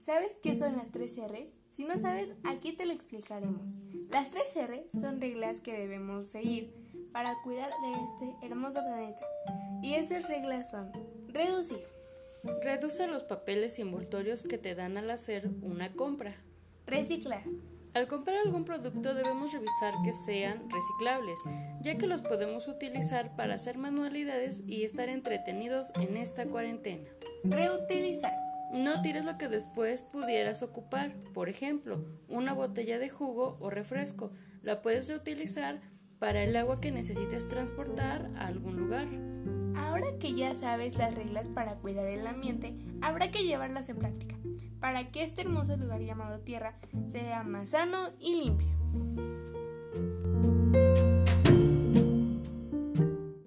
¿Sabes qué son las tres R's? Si no sabes, aquí te lo explicaremos. Las tres R son reglas que debemos seguir para cuidar de este hermoso planeta. Y esas reglas son reducir. Reduce los papeles y envoltorios que te dan al hacer una compra. Reciclar. Al comprar algún producto debemos revisar que sean reciclables, ya que los podemos utilizar para hacer manualidades y estar entretenidos en esta cuarentena. Reutilizar. No tires lo que después pudieras ocupar. Por ejemplo, una botella de jugo o refresco. La puedes reutilizar para el agua que necesites transportar a algún lugar. Ahora que ya sabes las reglas para cuidar el ambiente, habrá que llevarlas en práctica, para que este hermoso lugar llamado Tierra sea más sano y limpio.